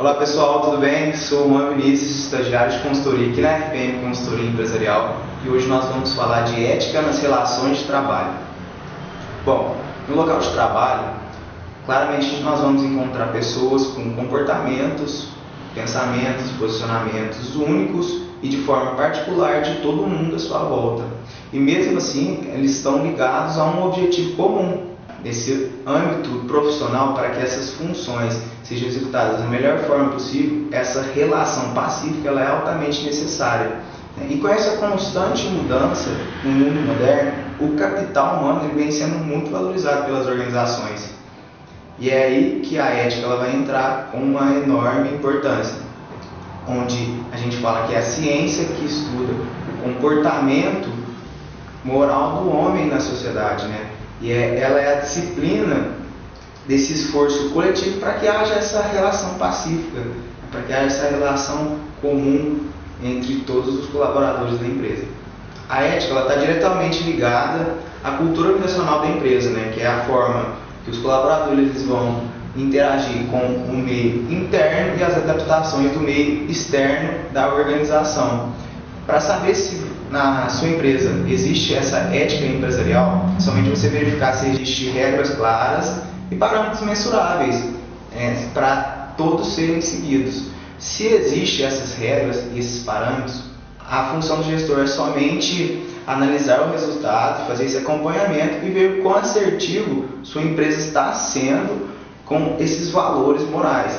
Olá pessoal, tudo bem? Sou o Juan Vinícius, estagiário de consultoria aqui na RPM Consultoria Empresarial e hoje nós vamos falar de ética nas relações de trabalho. Bom, no local de trabalho, claramente nós vamos encontrar pessoas com comportamentos, pensamentos, posicionamentos únicos e de forma particular de todo mundo à sua volta. E mesmo assim, eles estão ligados a um objetivo comum, nesse âmbito profissional para que essas funções sejam executadas da melhor forma possível, essa relação pacífica ela é altamente necessária. E com essa constante mudança no mundo moderno, o capital humano vem sendo muito valorizado pelas organizações. E é aí que a ética ela vai entrar com uma enorme importância, onde a gente fala que é a ciência que estuda o comportamento moral do homem na sociedade, né? E é, ela é a disciplina desse esforço coletivo para que haja essa relação pacífica, para que haja essa relação comum entre todos os colaboradores da empresa. A ética está diretamente ligada à cultura organizacional da empresa, né, que é a forma que os colaboradores vão interagir com o meio interno e as adaptações do meio externo da organização. Para saber se na sua empresa existe essa ética empresarial, somente você verificar se existem regras claras e parâmetros mensuráveis é, para todos serem seguidos. Se existem essas regras e esses parâmetros, a função do gestor é somente analisar o resultado, fazer esse acompanhamento e ver quão assertivo sua empresa está sendo com esses valores morais.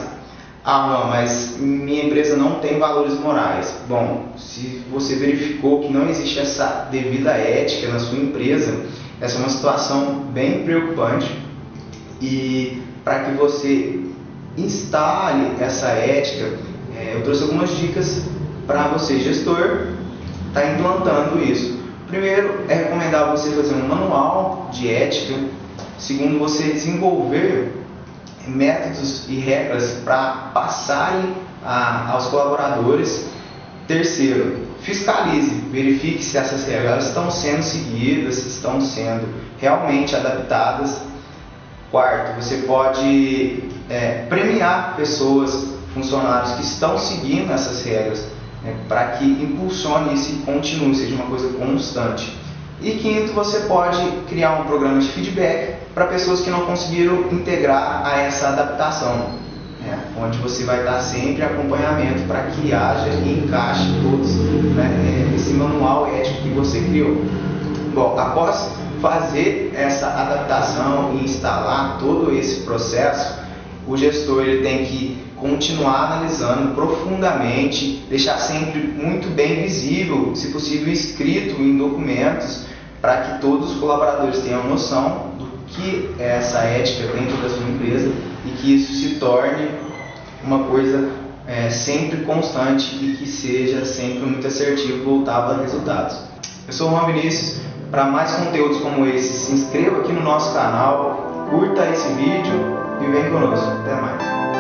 Ah, não, mas minha empresa não tem valores morais. Bom, se você verificou que não existe essa devida ética na sua empresa, essa é uma situação bem preocupante. E para que você instale essa ética, é, eu trouxe algumas dicas para você, gestor, estar tá implantando isso. Primeiro, é recomendável você fazer um manual de ética. Segundo, você desenvolver métodos e regras para passarem a, aos colaboradores. Terceiro, fiscalize, verifique se essas regras estão sendo seguidas, se estão sendo realmente adaptadas. Quarto, você pode é, premiar pessoas, funcionários que estão seguindo essas regras, né, para que impulsione isso e continue, seja uma coisa constante. E quinto, você pode criar um programa de feedback para pessoas que não conseguiram integrar a essa adaptação, né, onde você vai dar sempre acompanhamento para que haja e encaixe todos né, é, esse manual ético que você criou. Bom, após fazer essa adaptação e instalar todo esse processo, o gestor ele tem que continuar analisando profundamente, deixar sempre muito bem visível, se possível escrito em documentos, para que todos os colaboradores tenham noção que é essa ética dentro da sua empresa e que isso se torne uma coisa é, sempre constante e que seja sempre muito assertivo voltado a resultados. Eu sou o Juan Vinícius, para mais conteúdos como esse, se inscreva aqui no nosso canal, curta esse vídeo e vem conosco. Até mais.